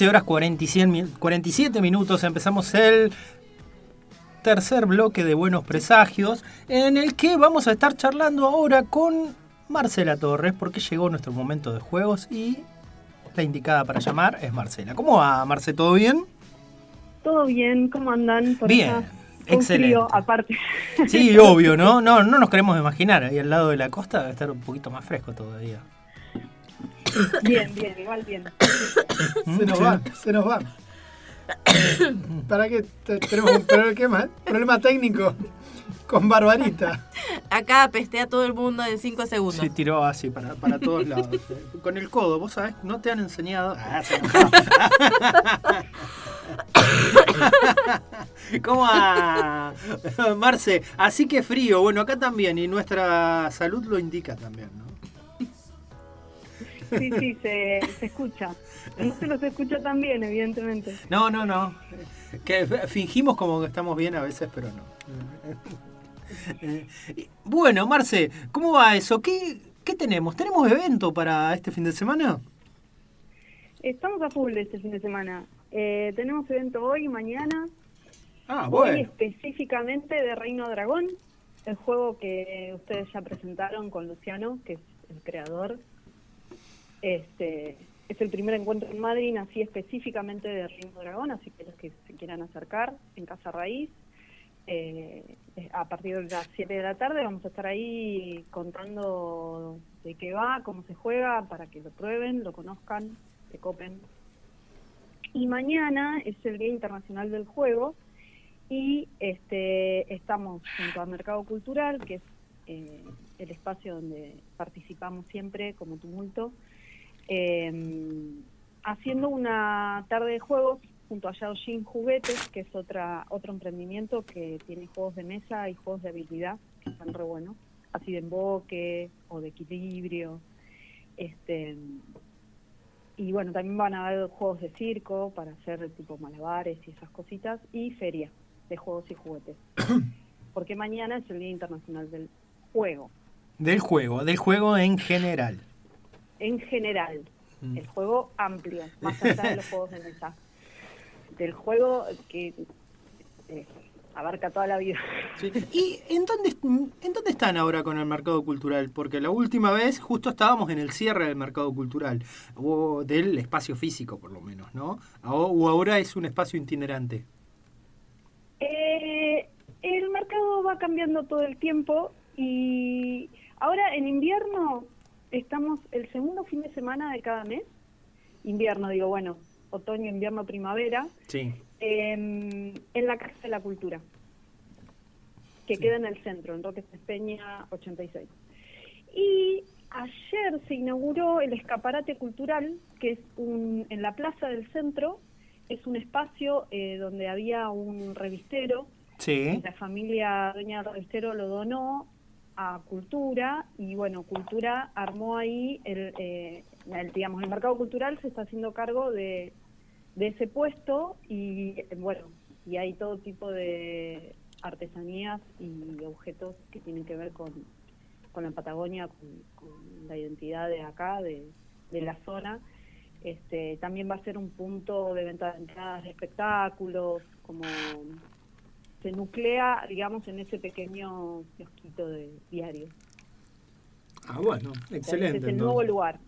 13 horas 47 minutos. Empezamos el tercer bloque de Buenos Presagios, en el que vamos a estar charlando ahora con Marcela Torres, porque llegó nuestro momento de juegos y la indicada para llamar es Marcela. ¿Cómo va, Marce? ¿Todo bien? Todo bien, ¿cómo andan? bien, excelente. aparte. Sí, obvio, ¿no? ¿no? No nos queremos imaginar, ahí al lado de la costa debe estar un poquito más fresco todavía. Bien, bien, igual bien. Se nos va, se nos va. ¿Para qué tenemos un problema, problema técnico con Barbarita? Acá pestea todo el mundo en 5 segundos. Sí, tiró así para, para todos lados. con el codo, vos sabés, no te han enseñado. Ah, ¿Cómo va? Marce, así que frío. Bueno, acá también, y nuestra salud lo indica también, ¿no? Sí, sí, se, escucha. No se los escucha tan bien, evidentemente. No, no, no. Que fingimos como que estamos bien a veces, pero no. Bueno, Marce, ¿cómo va eso? ¿Qué, ¿Qué tenemos? ¿Tenemos evento para este fin de semana? Estamos a full este fin de semana. Eh, tenemos evento hoy y mañana. Ah, bueno. Hoy específicamente de Reino Dragón, el juego que ustedes ya presentaron con Luciano, que es el creador este, es el primer encuentro en Madrid, así específicamente de Río Dragón, así que los que se quieran acercar en Casa Raíz, eh, a partir de las 7 de la tarde vamos a estar ahí contando de qué va, cómo se juega, para que lo prueben, lo conozcan, se copen. Y mañana es el Día Internacional del Juego y este, estamos junto al Mercado Cultural, que es eh, el espacio donde participamos siempre como tumulto, eh, haciendo una tarde de juegos junto a Yaojin Juguetes, que es otra otro emprendimiento que tiene juegos de mesa y juegos de habilidad, que están re buenos, así de emboque o de equilibrio. Este, y bueno, también van a haber juegos de circo para hacer tipo malabares y esas cositas, y feria de juegos y juguetes. Porque mañana es el Día Internacional del Juego. Del juego, del juego en general en general, mm. el juego amplio, más allá de los juegos de mesa. Del juego que eh, abarca toda la vida. ¿Y en dónde, en dónde están ahora con el mercado cultural? Porque la última vez justo estábamos en el cierre del mercado cultural, o del espacio físico por lo menos, ¿no? ¿O ahora es un espacio itinerante? Eh, el mercado va cambiando todo el tiempo y ahora en invierno estamos el segundo fin de semana de cada mes, invierno, digo, bueno, otoño, invierno, primavera, sí. Em, en la Casa de la Cultura, que queda en el centro, en Roque Peña 86. Y ayer se inauguró el escaparate cultural, que es un, en la plaza del centro, es un espacio eh, donde había un revistero. Sí. La familia dueña del revistero lo donó a Cultura y bueno, Cultura armó ahí el, eh, digamos, el mercado cultural se está haciendo cargo de, de ese puesto y bueno, y hay todo tipo de artesanías y objetos que tienen que ver con, con la Patagonia, con, la identidad de acá, de, de la zona. Este, también va a ser un punto de venta de entradas de espectáculos, como se nuclea, digamos, en ese pequeño kiosquito de diario. Ah, bueno, excelente. es el nuevo lugar.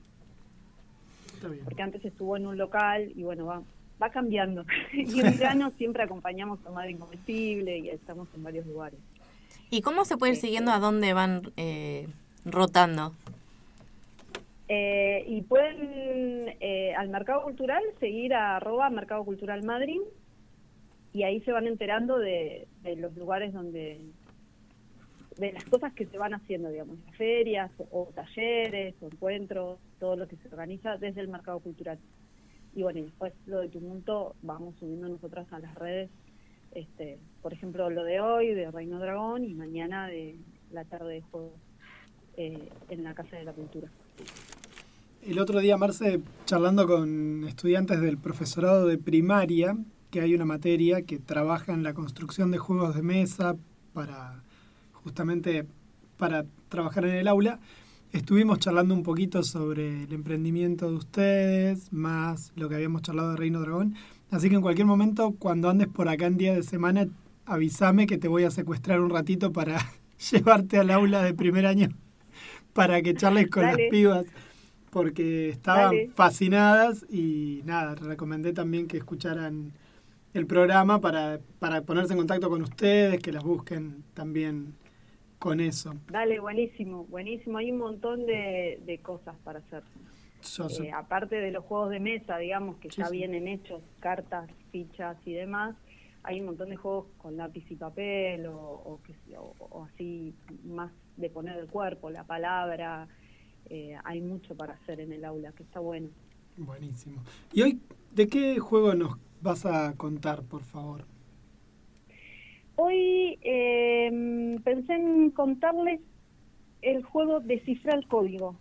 Porque antes estuvo en un local y bueno, va, va cambiando. y en verano siempre acompañamos a Madre Incomestible y estamos en varios lugares. ¿Y cómo se puede ir siguiendo a dónde van eh, rotando? Eh, y pueden eh, al Mercado Cultural seguir a arroba Mercado Cultural Madrid y ahí se van enterando de, los lugares donde de las cosas que se van haciendo, digamos, ferias o, talleres o encuentros, todo lo que se organiza desde el mercado cultural. Y bueno, y después lo de Tumulto vamos subiendo nosotras a las redes, este, por ejemplo, lo de hoy, de Reino Dragón, y mañana de la tarde de juego eh, en la Casa de la Cultura. El otro día, Marce, charlando con estudiantes del profesorado de primaria, que hay una materia que trabaja en la construcción de juegos de mesa para justamente para trabajar en el aula. estuvimos charlando un poquito sobre el emprendimiento de ustedes, más lo que habíamos charlado de Reino Dragón. Así que en cualquier momento, cuando andes por acá en día de semana, avísame que te voy a secuestrar un ratito para llevarte al aula de primer año para que charles con las pibas porque estaban fascinadas y nada, recomendé también que escucharan el programa para, para ponerse en contacto con ustedes, que las busquen también con eso. Dale, buenísimo, buenísimo. Hay un montón de, de cosas para hacer. Eh, aparte de los juegos de mesa, digamos, que ya vienen hechos, cartas, fichas y demás, hay un montón de juegos con lápiz y papel o, o así más de poner el cuerpo, la palabra, eh, hay mucho para hacer en el aula, que está bueno. Buenísimo. ¿Y hoy de qué juego nos vas a contar, por favor? Hoy em, pensé en contarles el juego Descifrar el Código.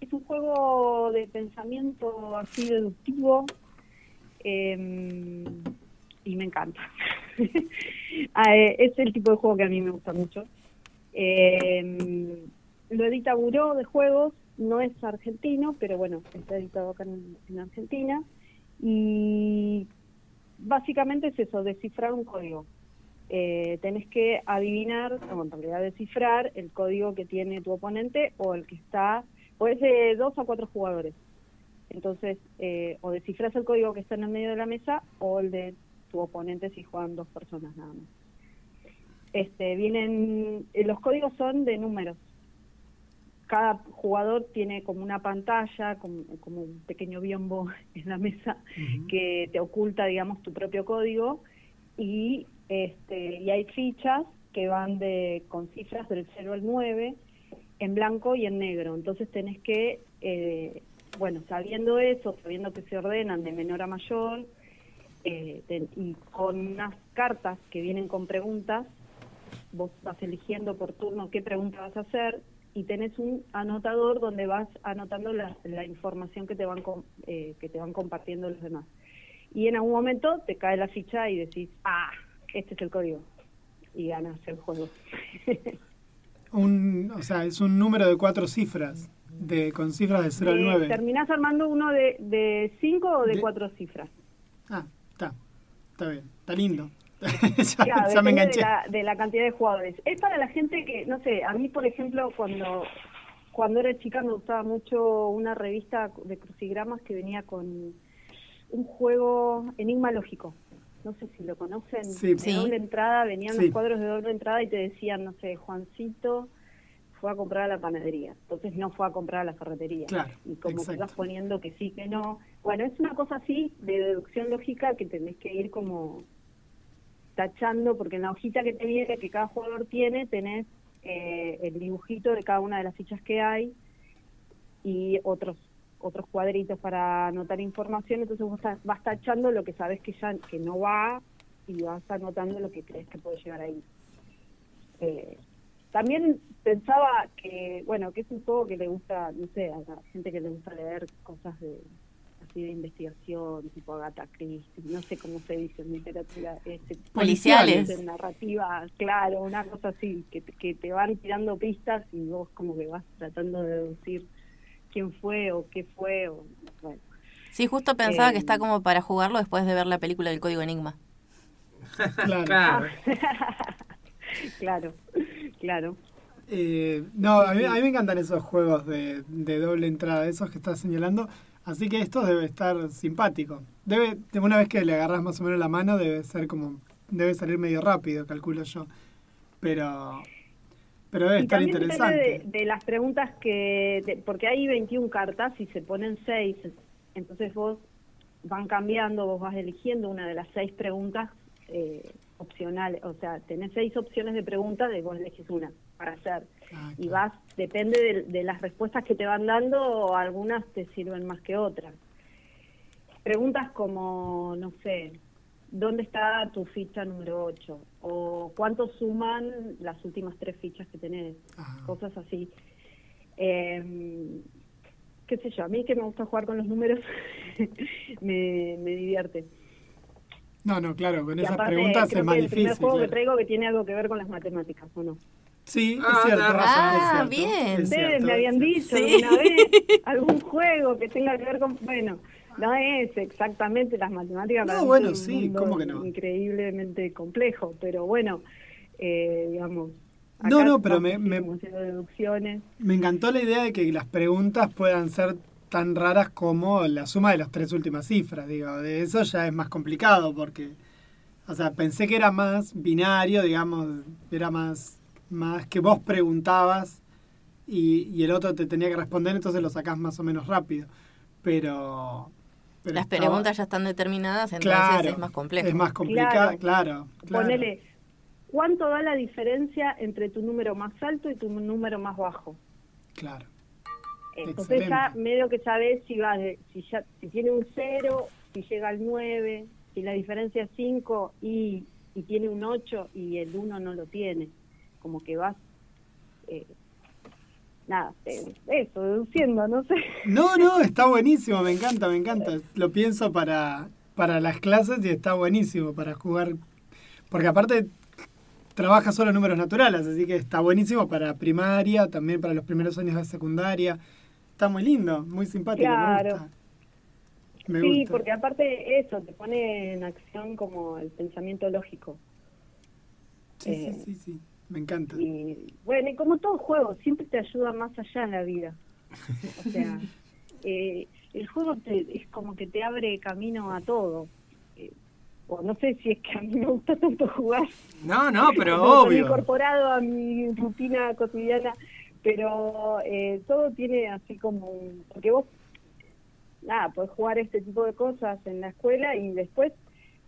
Es un juego de pensamiento así deductivo em, y me encanta. Ah, eh, es el tipo de juego que a mí me gusta mucho. Em, lo edita Buró de Juegos no es argentino, pero bueno, está editado acá en, Argentina. Y básicamente es eso, descifrar un código. Eh, tenés que adivinar, o en realidad descifrar el código que tiene tu oponente o el que está, o es de dos a cuatro jugadores. Entonces, eh, o descifras el código que está en el medio de la mesa o el de tu oponente si juegan dos personas nada más. Este, vienen, eh, los códigos son de números, cada jugador tiene como una pantalla, como, un pequeño biombo en la mesa que te oculta, digamos, tu propio código y, este, y hay fichas que van de con cifras del 0 al 9 en blanco y en negro. Entonces tenés que, eh, bueno, sabiendo eso, sabiendo que se ordenan de menor a mayor eh, y con unas cartas que vienen con preguntas, vos vas eligiendo por turno qué pregunta vas a hacer y tenés un anotador donde vas anotando la, información que te van eh, que te van compartiendo los demás. Y en algún momento te cae la ficha y decís ah este es el código y ganas el juego. Un o sea es un número de cuatro cifras de con cifras de 0 al 9 terminás armando uno de de cinco o de, cuatro cifras. Ah está. Está bien está lindo ya, me enganché. De la, cantidad de jugadores. Es para la gente que, no sé, a mí, por ejemplo, cuando cuando era chica me gustaba mucho una revista de crucigramas que venía con un juego Enigma Lógico. No sé si lo conocen. Sí, de doble entrada, venían los cuadros de doble entrada y te decían, no sé, Juancito fue a comprar a la panadería. Entonces no fue a comprar a la ferretería. y como que vas poniendo que sí, que no. Bueno, es una cosa así de deducción lógica que tenés que ir como tachando, porque en la hojita que te viene, que cada jugador tiene, tenés eh, el dibujito de cada una de las fichas que hay y otros otros cuadritos para anotar información, entonces vos vas tachando lo que sabes que ya que no va y vas anotando lo que crees que puede llegar ahí. Eh, también pensaba que, bueno, que es un juego que le gusta, no sé, a la gente que le gusta leer cosas de, de investigación, tipo Agatha Christie, no sé cómo se dice en literatura. Este, Policiales. narrativa, claro, una cosa así, que, que te van tirando pistas y vos como que vas tratando de deducir quién fue o qué fue. O, bueno. Sí, justo pensaba que está em, como para jugarlo después de ver la película del Código Enigma. claro. claro, claro. Eh, no, a mí, a mí, me encantan esos juegos de, de doble entrada, esos que estás señalando. Así que esto debe estar simpático. Debe, una vez que le agarras más o menos la mano, debe ser como, debe salir medio rápido, calculo yo. Pero, pero debe estar interesante. De, las preguntas que, porque hay 21 cartas y se ponen 6, entonces vos van cambiando, vos vas eligiendo una de las 6 preguntas eh, opcionales, o sea, tenés 6 opciones de preguntas, de vos elegís una para hacer. Ah, y vas, depende de, las respuestas que te van dando, algunas te sirven más que otras. Preguntas como, no sé, ¿dónde está tu ficha número 8? O ¿cuánto suman las últimas tres fichas que tenés? Cosas así. Eh, qué sé yo, a mí que me gusta jugar con los números, me, me divierte. No, no, claro, con esas preguntas es más el difícil. Es el primer juego que traigo que tiene algo que ver con las matemáticas, ¿o no? Sí, Ah, es cierto. razón. es Ah, cierto, bien. es Ustedes cierto, me habían dicho Sí. una vez algún juego que tenga que ver con, bueno, no es exactamente las matemáticas. No, bueno, sí, mundo ¿cómo que no? Increíblemente complejo, pero bueno, eh, digamos. No, acá no, pero me- me- deducciones. Me encantó la idea de que las preguntas puedan ser tan raras como la suma de las tres últimas cifras. Digo, de eso ya es más complicado porque, o sea, pensé que era más binario, digamos, era más, más que vos preguntabas y, y el otro te tenía que responder, entonces lo sacás más o menos rápido. Pero... pero Las estaba- preguntas ya están determinadas, entonces claro, es más complejo. Es más complicado, Claro. claro. claro. Ponele, ¿cuánto da la diferencia entre tu número más alto y tu número más bajo? Claro. Entonces ya medio que sabes si va de- si ya si tiene un 0, si llega al 9, si la diferencia es 5 y, y tiene un 8 y el 1 no lo tiene. Como que vas eh, nada, eh, eso, deduciendo, no sé. No, no, está buenísimo, me encanta, me encanta. Lo pienso para, para las clases y está buenísimo para jugar. Porque aparte trabaja solo números naturales, así que está buenísimo para primaria, también para los primeros años de secundaria. Está muy lindo, muy simpático, Claro. me gusta. Me sí, gusta. porque aparte eso te pone en acción como el pensamiento lógico. Sí, eh, sí, sí, sí, me encanta. Y bueno, y como todo juego, siempre te ayuda más allá en la vida. O sea, eh, el juego te, es como que te abre camino a todo. Eh, o no sé si es que a mí me gusta tanto jugar. No, no, pero obvio. incorporado a mi rutina cotidiana, pero eh, todo tiene así como un... Porque vos, nada, podés jugar este tipo de cosas en la escuela y después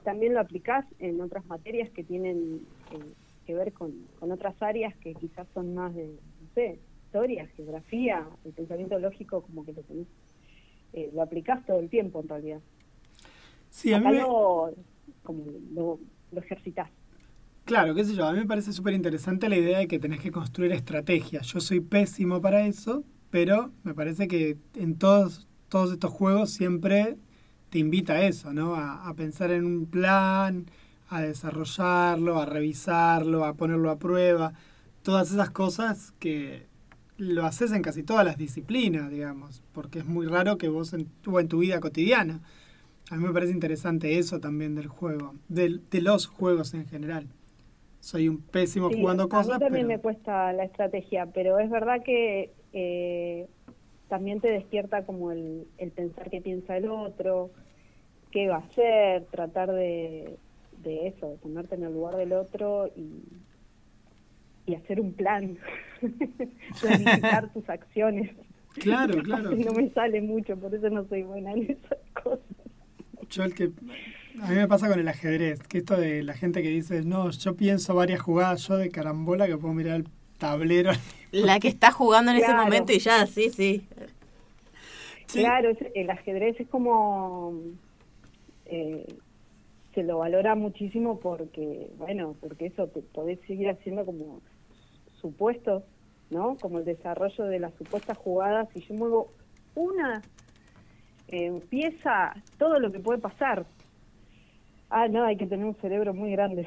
también lo aplicás en otras materias que tienen eh, que ver con, con otras áreas que quizás son más de, no sé, historia, geografía, el pensamiento lógico como que lo tenés, eh, lo aplicás todo el tiempo en realidad. Sí, a mí me- lo, como lo, lo ejercitás. Claro, qué sé yo, a mí me parece súper interesante la idea de que tenés que construir estrategias. Yo soy pésimo para eso, pero me parece que en todos, todos estos juegos siempre te invita a eso, ¿no? A, a pensar en un plan, a desarrollarlo, a revisarlo, a ponerlo a prueba. Todas esas cosas que lo haces en casi todas las disciplinas, digamos, porque es muy raro que vos en, o en tu vida cotidiana. A mí me parece interesante eso también del juego, del- de los juegos en general. Soy un pésimo Sí, jugando a cosas, mí también pero me cuesta la estrategia, pero es verdad que eh, también te despierta como el, el pensar qué piensa el otro, qué va a hacer, tratar de, de eso, de ponerte en el lugar del otro y, y hacer un plan, planificar tus acciones. claro, claro. No me sale mucho, por eso no soy buena en esas cosas. Yo el que a mí me pasa con el ajedrez, que esto de la gente que dice, "No, yo pienso varias jugadas yo de carambola que puedo mirar el tablero." La que está jugando en ese momento y ya, sí, sí. Sí. Claro, el ajedrez es como eh, se lo valora muchísimo porque, bueno, porque eso te podés seguir haciendo como supuestos, ¿no? Como el desarrollo de las supuestas jugadas. Si yo muevo una eh, pieza, todo lo que puede pasar. Ah, no, hay que tener un cerebro muy grande.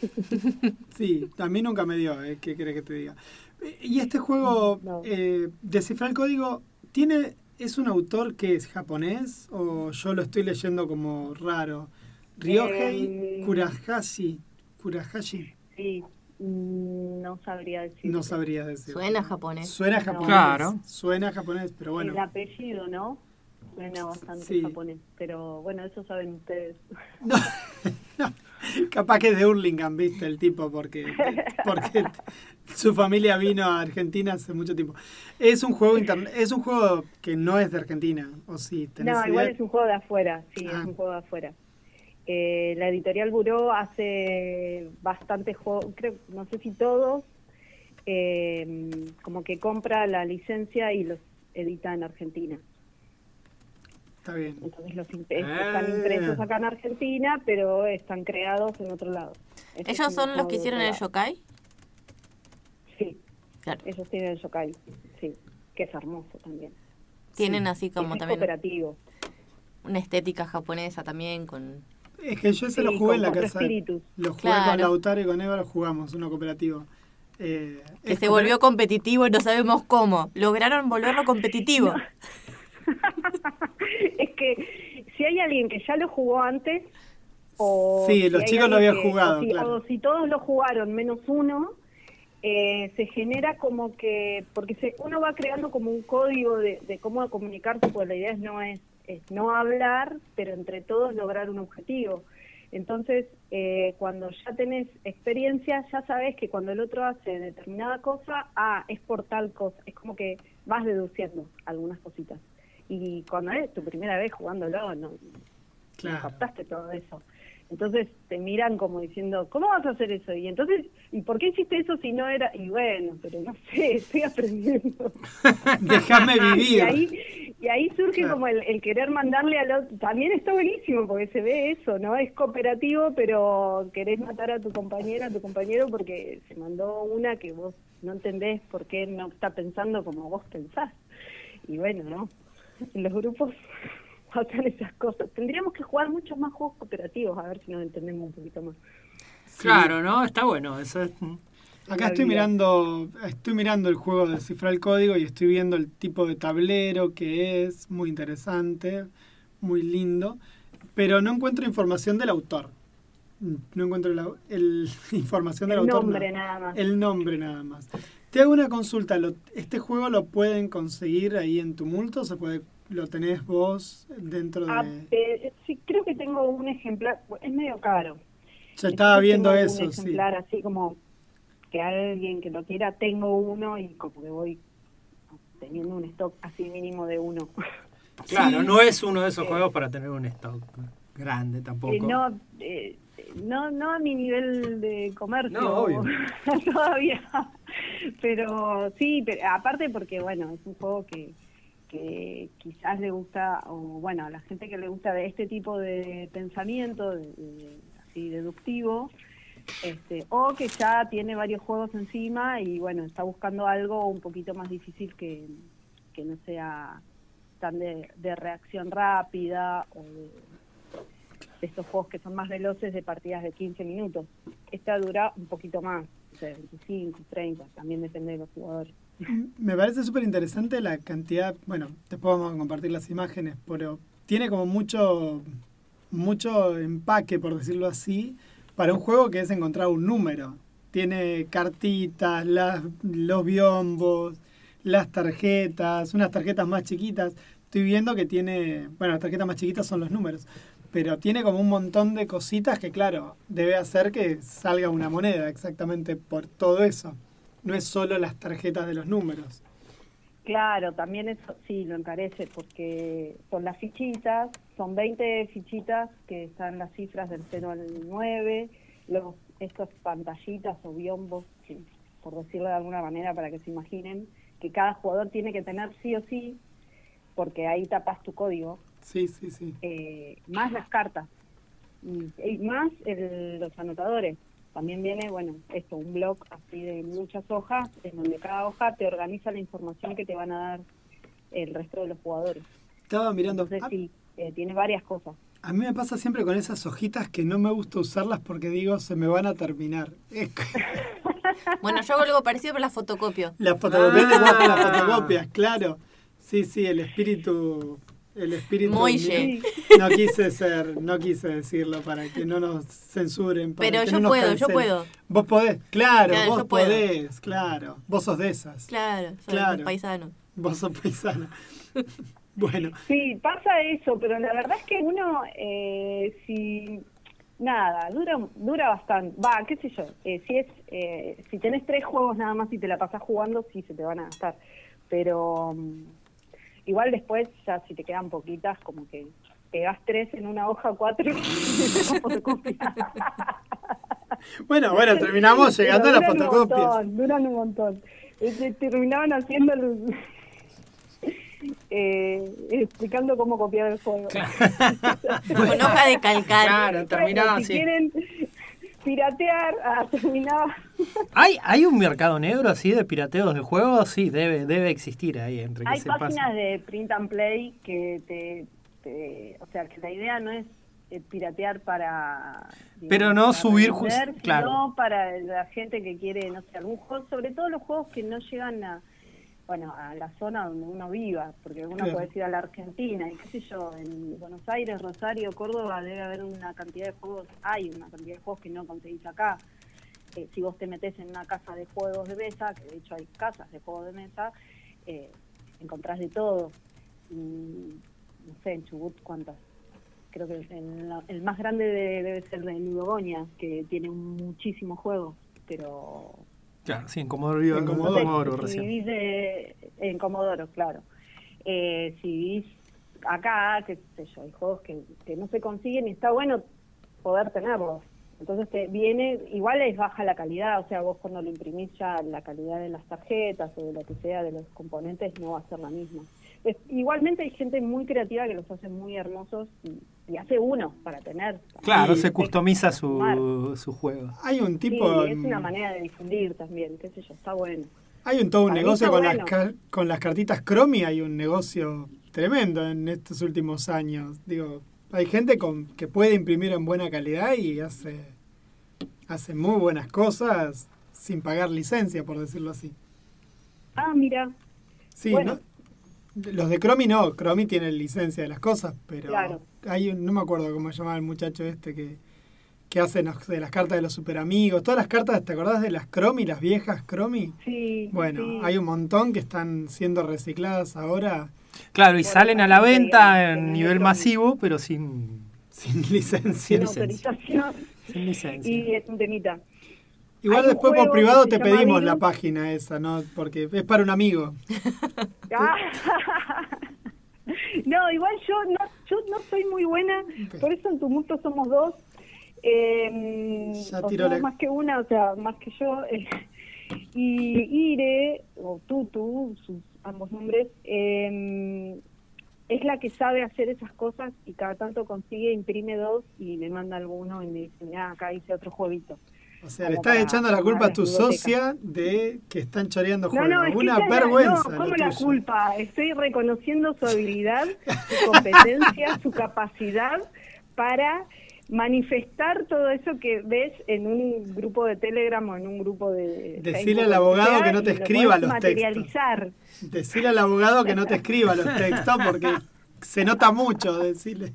Sí, mí nunca me dio, ¿eh? ¿qué querés que te diga? Eh, Y este juego, No. eh, Descifrar el Código, ¿tiene, ¿es un autor que es japonés o yo lo estoy leyendo como raro? Ryohei Eh, Kurahashi. Kurahashi, Sí, mm, no sabría decir. no sabría decir. Suena japonés. Suena japonés. Claro. Suena japonés, pero bueno. El apellido, ¿no? Suena bastante Sí. japonés, pero bueno, eso saben ustedes. No, no, capaz que es de Hurlingham, viste, el tipo, porque, porque su familia vino a Argentina hace mucho tiempo. Es un juego interna- es un juego que no es de Argentina, o sí, tenés No, idea? igual es un juego de afuera, sí, Ah. es un juego de afuera. Eh, la editorial Buró hace bastantes juegos, creo, no sé si todos, eh, como que compra la licencia y los edita en Argentina. Está bien. Entonces los imp- están impresos acá en Argentina, pero están creados en otro lado. ¿Ellos son los que hicieron el yokai? Sí, Claro. ellos tienen el yokai, sí, que es hermoso también. Tienen así como es también cooperativo. una estética japonesa también con... Es que yo ese lo jugué en la casa. espíritus. Lo jugué Claro. con Lautaro y con Eva, lo jugamos, uno cooperativo. Eh, Que se como- volvió competitivo y no sabemos cómo. Lograron volverlo competitivo. es que si hay alguien que ya lo jugó antes, o Sí, si los chicos lo habían que- jugado, o si, claro. o si todos lo jugaron menos uno, eh, se genera como que, porque se, uno va creando como un código de, de cómo comunicarse, pues la idea es no es, es no hablar, pero entre todos lograr un objetivo. Entonces, eh, cuando ya tenés experiencia, ya sabes que cuando el otro hace determinada cosa, ah, es por tal cosa. Es como que vas deduciendo algunas cositas. Y cuando es tu primera vez jugándolo, no, no captaste todo eso. Entonces te miran como diciendo, ¿cómo vas a hacer eso? Y entonces, ¿y por qué hiciste eso si no era? Y bueno, pero no sé, estoy aprendiendo. Déjame Y vivir. ahí, y ahí surge Claro. como el, el querer mandarle al otro. También está buenísimo porque se ve eso, ¿no? Es cooperativo, pero querés matar a tu compañera, a tu compañero porque se mandó una que vos no entendés por qué no está pensando como vos pensás. Y bueno, ¿no? En los grupos pasan esas cosas. Tendríamos que jugar muchos más juegos cooperativos a ver si nos entendemos un poquito más. Claro, ¿no? Está bueno. Eso es... Acá estoy mirando, estoy mirando el juego de descifrar el código y estoy viendo el tipo de tablero que es muy interesante, muy lindo, pero no encuentro información del autor. No encuentro la el- información del El autor. nombre no. nada más. El nombre nada más. Te hago una consulta. ¿lo- ¿Este juego lo pueden conseguir ahí en Tumulto? ¿Se puede, ¿Lo tenés vos dentro de...? Ah, eh, sí, creo que tengo un ejemplar, es medio caro. Ya estaba Entonces viendo tengo eso, un sí. ejemplar así como que alguien que lo quiera, tengo uno y como que voy teniendo un stock así mínimo de uno. Claro, Sí. no es uno de esos juegos para tener un stock grande tampoco. Eh, no, eh, no, no a mi nivel de comercio No, obvio. todavía, pero sí, pero aparte porque bueno, es un juego que, que quizás le gusta, o bueno, a la gente que le gusta de este tipo de pensamiento, de- así deductivo, este, o que ya tiene varios juegos encima y bueno, está buscando algo un poquito más difícil que, que no sea tan de, de reacción rápida o de, de estos juegos que son más veloces de partidas de 15 minutos. Esta dura un poquito más, o sea, 25, 30, también depende de los jugadores. Me parece súper interesante la cantidad, bueno, después vamos a compartir las imágenes, pero tiene como mucho, mucho empaque, por decirlo así, para un juego que es encontrar un número. Tiene cartitas, las, los biombos, las tarjetas, unas tarjetas más chiquitas. Estoy viendo que tiene, bueno, las tarjetas más chiquitas son los números, pero tiene como un montón de cositas que, claro, debe hacer que salga una moneda exactamente por todo eso. No es solo las tarjetas de los números. Claro, también eso sí lo encarece porque son las fichitas, son 20 fichitas que están las cifras del 0 al 9, los, estas pantallitas o biombos, sí, por decirlo de alguna manera para que se imaginen, que cada jugador tiene que tener sí o sí, porque ahí tapas tu código, Sí, sí, sí. eh, más las cartas y, y más el- los anotadores. También viene, bueno, esto, un blog así de muchas hojas, en donde cada hoja te organiza la información que te van a dar el resto de los jugadores. Estaba mirando. Entonces, ah, sí, eh, tiene varias cosas. A mí me pasa siempre con esas hojitas que no me gusta usarlas porque digo, se me van a terminar. Bueno, yo hago algo parecido, pero la fotocopio. Las fotocopias de Ah. las fotocopias, claro. Sí, sí, el espíritu. El espíritu. Moille. No quise ser, no quise decirlo para que no nos censuren. para Pero que yo no nos puedo, yo puedo. Vos podés, claro, Claro, vos puedo. podés, claro. Vos sos de esas. Claro, soy Claro. paisano. Vos sos paisana. bueno, Sí, pasa eso, pero la verdad es que uno, eh, si nada, dura dura bastante. Va, qué sé yo. eh, si es eh, si tenés tres juegos nada más y te la pasás jugando, sí se te van a gastar. Pero mm, igual después, ya si te quedan poquitas, como que pegás tres en una hoja, cuatro y fotocopia. bueno, bueno, terminamos llegando a las duran un fotocopias. montón, duran un montón. Este, terminaban haciendo los- eh, explicando cómo copiar el juego. Con hoja de calcar. Claro, terminaba Bueno, si así. quieren piratear, ah, terminaba. ¿Hay, ¿Hay un mercado negro así de pirateos de juegos? Sí, debe, debe existir ahí entre que Hay se páginas pasa. de print and play que te, te- o sea, que la idea no es eh, piratear para... Pero no para subir revender, claro. sino para la gente que quiere, no sé, algún juego, sobre todo los juegos que no llegan a, bueno, a la zona donde uno viva, porque uno Claro. puede ir a la Argentina y qué sé yo, en Buenos Aires, Rosario, Córdoba, debe haber una cantidad de juegos, hay una cantidad de juegos que no conseguís acá. Eh, si vos te metes en una casa de juegos de mesa, que de hecho hay casas de juegos de mesa, eh, encontrás de todo. Y, no sé, en Chubut, ¿cuántas? Creo que el, la- el más grande de- debe ser de Ludogoña, que tiene muchísimos juegos, pero Claro, sí, en Comodoro, Rivadavia- En Comodoro, Comodoro si recién. vivís de- en Comodoro, claro. Eh, si vivís acá, qué sé yo, hay juegos que, que no se consiguen y está bueno poder tenerlos. Entonces te viene, igual es baja la calidad, o sea, vos cuando lo imprimís ya la calidad de las tarjetas o de lo que sea de los componentes no va a ser la misma. Es- igualmente hay gente muy creativa que los hace muy hermosos y, y hace uno para tener. Claro, se customiza su, su juego. Hay un Sí, tipo... es en- una manera de difundir también, qué sé yo, está bueno. Hay un todo un Para negocio con, bueno. las, ca- con las cartitas Cromi, hay un negocio tremendo en estos últimos años. Digo, hay gente con, que puede imprimir en buena calidad y hace, hace muy buenas cosas sin pagar licencia, por decirlo así. Ah, mira, Sí, Bueno. ¿no? Los de Cromi no, Cromi tiene licencia de las cosas, pero Claro. hay un, no me acuerdo cómo se llamaba el muchacho este que, que hace no sé, las cartas de los superamigos, todas las cartas, ¿te acordás de las Cromi, las viejas Cromi? sí. Bueno, sí. hay un montón que están siendo recicladas ahora Claro, y Bueno, salen a la venta en nivel masivo, pero sin, sin licencia. sin licencia. autorización sin licencia. y es un temita. Igual Hay después por privado te pedimos la página esa, ¿no? Porque es para un amigo. Ah. no, igual yo no, yo no soy muy buena, por eso en Tumulto somos dos. Eh, Ya o tiró somos la- más que una, o sea, más que yo. eh, y Ire, o Tutu, sus ambos nombres, eh, es la que sabe hacer esas cosas y cada tanto consigue, imprime dos y me manda alguno y me dice, mira, acá hice otro jueguito. O sea, le estás para echando la culpa a tu socia de que están choreando No, juegos. no, Una es vergüenza. No, lo ¿cómo la culpa? Estoy reconociendo su habilidad, su competencia, su capacidad para manifestar todo eso que ves en un grupo de Telegram o en un grupo de Facebook, al lo abogado que no te lo escriba podés los textos. materializar. Decile al abogado que no te escriba los textos porque se nota mucho, decirle.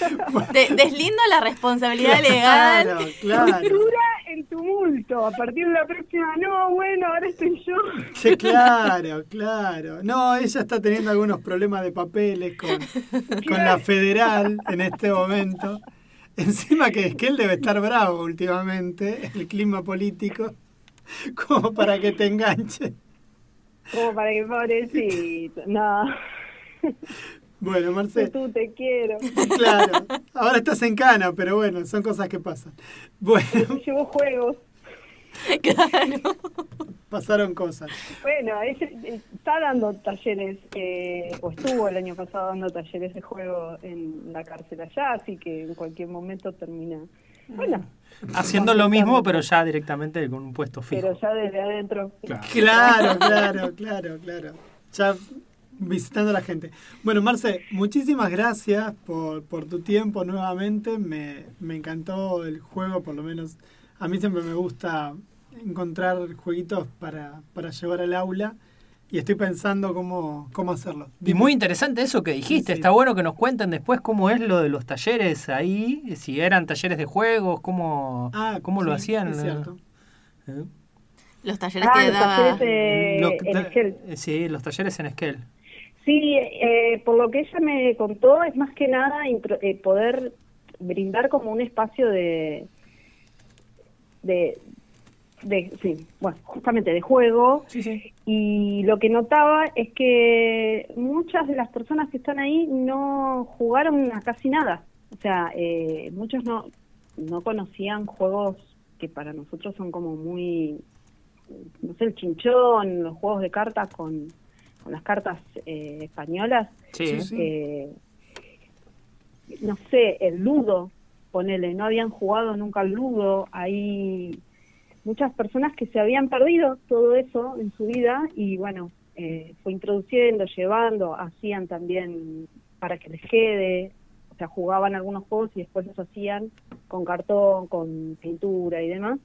De- deslindo la responsabilidad legal. Claro, claro. Cultura en tumulto. A partir de la próxima, no, bueno, ahora estoy yo. Sí, claro, claro. No, ella está teniendo algunos problemas de papeles con, con la federal en este momento. Encima que es que él debe estar bravo últimamente, el clima político, como para que te enganche. Como para que pobrecito. No, Bueno, Marcelo, tú te quiero. claro, ahora estás en cana, pero bueno, son cosas que pasan. Bueno, Te llevo juegos. Claro. pasaron cosas. Bueno, ese- está dando talleres, eh, o estuvo el año pasado dando talleres de juego en la cárcel allá, así que en cualquier momento termina. Bueno, Haciendo lo mismo, pero ya directamente con un puesto fijo. pero ya desde adentro. Claro. Claro, claro, claro, claro. Ya visitando a la gente. Bueno, Marce, muchísimas gracias por, por tu tiempo nuevamente. Me, me encantó el juego, por lo menos a mí siempre me gusta encontrar jueguitos para, para llevar al aula y estoy pensando cómo, cómo hacerlo. Y muy interesante eso que dijiste. Sí. Está bueno que nos cuenten después cómo es lo de los talleres ahí, si eran talleres de juegos, cómo, Ah, cómo lo hacían. Es cierto. ¿Eh? Los talleres Ah, que los daba. talleres de- Los- en Esquel. eh, sí, los talleres en Esquel. Sí, eh, por lo que ella me contó, es más que nada eh, poder brindar como un espacio de, de, de, sí, bueno, justamente de juego. Sí, sí. Y lo que notaba es que muchas de las personas que están ahí no jugaron a casi nada. O sea, eh, muchos no, no conocían juegos que para nosotros son como muy, no sé, el chinchón, los juegos de cartas con, con las cartas eh, españolas. Sí, Sí, sí. Eh, no sé, el ludo, ponele, no habían jugado nunca al ludo, hay muchas personas que se habían perdido todo eso en su vida y bueno, eh, fue introduciendo, llevando, hacían también para que les quede, o sea, jugaban algunos juegos y después los hacían con cartón, con pintura y demás,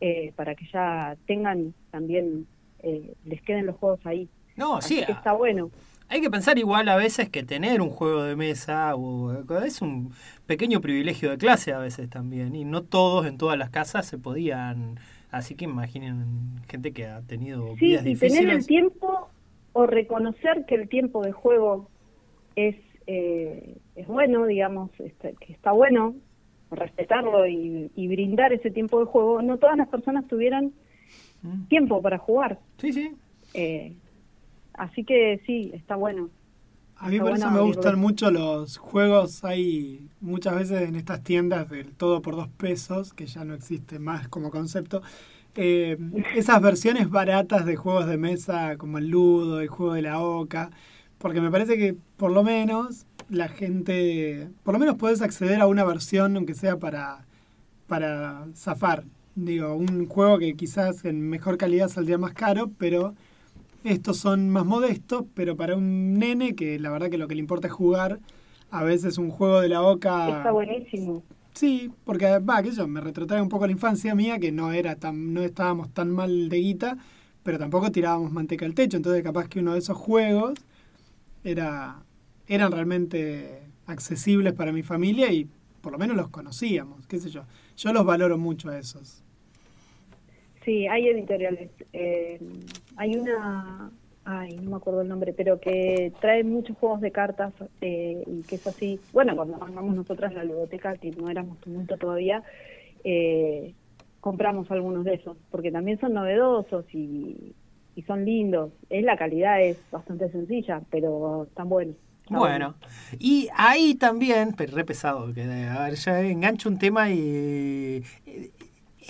eh, para que ya tengan también, eh, les queden los juegos ahí. No, Así sí. que está bueno. Hay que pensar igual a veces que tener un juego de mesa o, es un pequeño privilegio de clase a veces también. Y no todos en todas las casas se podían. Así que imaginen gente que ha tenido Sí, vidas y tener el difíciles. tiempo o reconocer que el tiempo de juego es, eh, es bueno, digamos, este, que está bueno, respetarlo y, y brindar ese tiempo de juego. No todas las personas tuvieran Mm. tiempo para jugar. Sí, sí. Eh, así que sí, está bueno. A mí Está por eso me gustan mucho los juegos. Hay muchas veces en estas tiendas del todo por dos pesos, que ya no existe más como concepto, eh, esas versiones baratas de juegos de mesa como el Ludo, el juego de la Oca, porque me parece que por lo menos la gente, por lo menos puedes acceder a una versión, aunque sea para, para zafar. Digo, un juego que quizás en mejor calidad saldría más caro, pero estos son más modestos, pero para un nene que la verdad que lo que le importa es jugar, a veces un juego de la Oca... Está buenísimo. Sí, porque va, que yo me retrotrae un poco a la infancia mía, que no era tan, no estábamos tan mal de guita, pero tampoco tirábamos manteca al techo, entonces capaz que uno de esos juegos era, eran realmente accesibles para mi familia y por lo menos los conocíamos, qué sé yo. Yo los valoro mucho a esos. Sí, hay editoriales. Eh, hay una, ay, no me acuerdo el nombre, pero que trae muchos juegos de cartas eh, y que es así. Bueno, cuando armamos nosotras la biblioteca, que no éramos tumulto todavía, eh, compramos algunos de esos, porque también son novedosos y, y son lindos. Es la calidad es bastante sencilla, pero están buenos. Bueno, y ahí también, pero re pesado, que a ver, ya engancho un tema y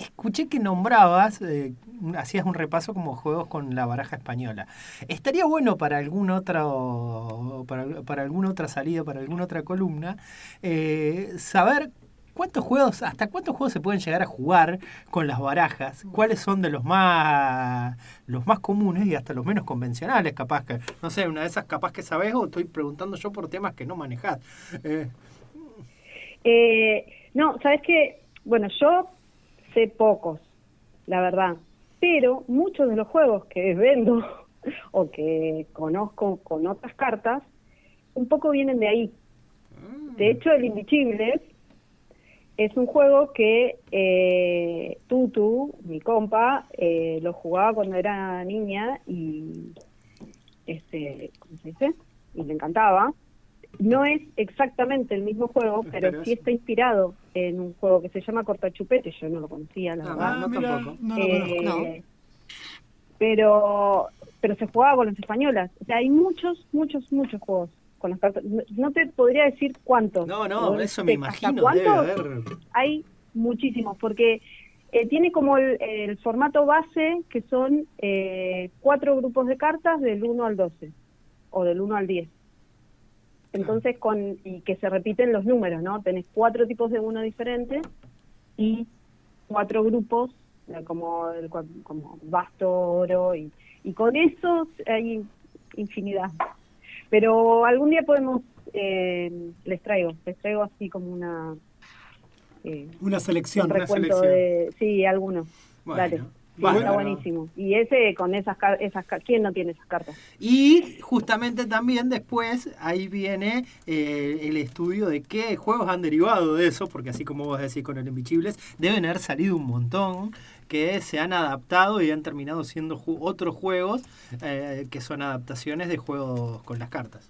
escuché que nombrabas, eh, hacías un repaso como juegos con la baraja española. Estaría bueno para algún otro, para, para alguna otra salida, para alguna otra columna, eh, saber cuántos juegos, hasta cuántos juegos se pueden llegar a jugar con las barajas, cuáles son de los más los más comunes y hasta los menos convencionales, capaz que, no sé, una de esas capaz que sabes o estoy preguntando yo por temas que no manejás. Eh, Eh, no, sabes que, bueno, yo sé pocos, la verdad, pero muchos de los juegos que vendo o que conozco con otras cartas, un poco vienen de ahí. De hecho, el Invisibles es un juego que eh, Tutu, mi compa, eh, lo jugaba cuando era niña y, este, ¿cómo se dice? Y le encantaba. No es exactamente el mismo juego, pero, Pero sí es- está inspirado en un juego que se llama Cortachupete. Yo no lo conocía, la Ah, verdad. no mira, tampoco. no lo Eh. No. Pero, pero se jugaba con las españolas. O sea, hay muchos, muchos, muchos juegos con las cartas. No- te podría decir cuántos. no, no, eso me ¿hasta imagino, debe cuántos? haber. Hay muchísimos, porque eh, tiene como el, el formato base que son eh, cuatro grupos de cartas del 1 al 12 o del 1 al 10. Entonces, con y que se repiten los números, ¿no? Tenés cuatro tipos de uno diferentes y cuatro grupos eh, como el, como vasto, oro y, y con eso hay infinidad. Pero algún día podemos, eh, les traigo, les traigo así como una... eh, Una un selección. Una selección. de sí algunos Bueno, dale Sí, bueno. está buenísimo y ese con esas esas quién no tiene esas cartas Y justamente también después ahí viene eh, el estudio de qué juegos han derivado de eso, porque así como vos decís con el Invisibles, deben haber salido un montón que se han adaptado y han terminado siendo ju- otros juegos eh, que son adaptaciones de juegos con las cartas.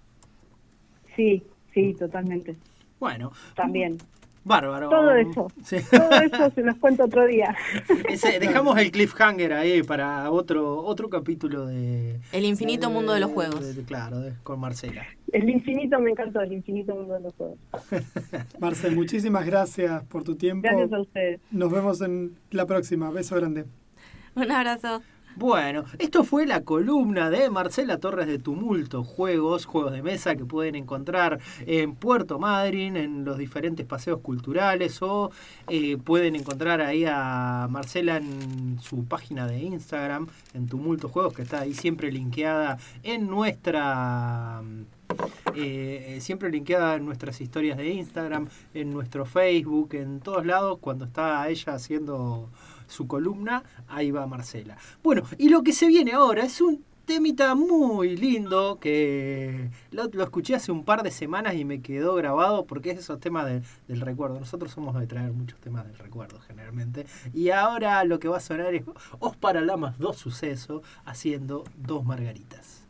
sí sí totalmente Bueno, también bárbaro. todo eso Sí. todo eso se los cuento otro día Ese- dejamos el cliffhanger ahí para otro otro capítulo de... El infinito mundo de los juegos. de- de- claro, de- con Marcela. el infinito me encantó el infinito mundo de los juegos Marcel, muchísimas gracias por tu tiempo. gracias a ustedes Nos vemos en la próxima. Beso grande. Un abrazo. Bueno, esto fue la columna de Marcela Torres de Tumulto, juegos, juegos de mesa que pueden encontrar en Puerto Madryn, en los diferentes paseos culturales o eh, pueden encontrar ahí a Marcela en su página de Instagram, en Tumulto Juegos, que está ahí siempre linkeada en nuestra eh, siempre linkeada en nuestras historias de Instagram, en nuestro Facebook, en todos lados, cuando está ella haciendo su columna, ahí va Marcela. Bueno, y lo que se viene ahora es un temita muy lindo que lo, escuché hace un par de semanas y me quedó grabado porque es esos temas de- del recuerdo. Nosotros somos de traer muchos temas del recuerdo generalmente. Y ahora lo que va a sonar es Os para Lamas dos sucesos haciendo dos margaritas.